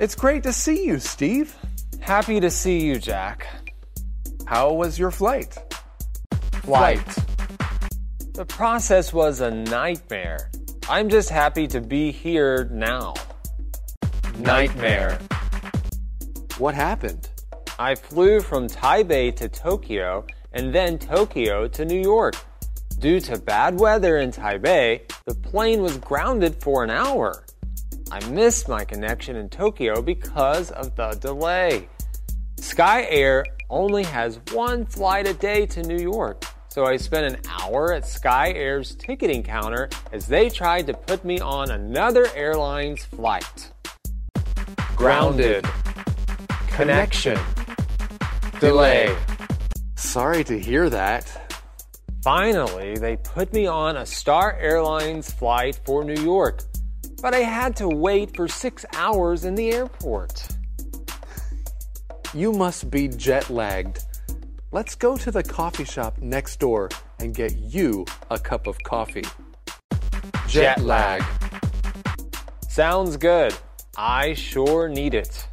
It's great to see you, Steve. Happy to see you, Jack. How was your flight? Flight. The process was a nightmare. I'm just happy to be here now. Nightmare. What happened? I flew from Taipei to Tokyo and then Tokyo to New York. Due to bad weather in Taipei, the plane was grounded for an hour. I missed my connection in Tokyo because of the delay. Sky Air only has one flight a day to New York, so I spent an hour at Sky Air's ticketing counter as they tried to put me on another airline's flight. Grounded. Connection. Delay. Sorry to hear that. Finally, they put me on a Star Airlines flight for New York, but I had to wait for six hours in the airport. You must be jet lagged. Let's go to the coffee shop next door and get you a cup of coffee. Jet lag. Sounds good. I sure need it.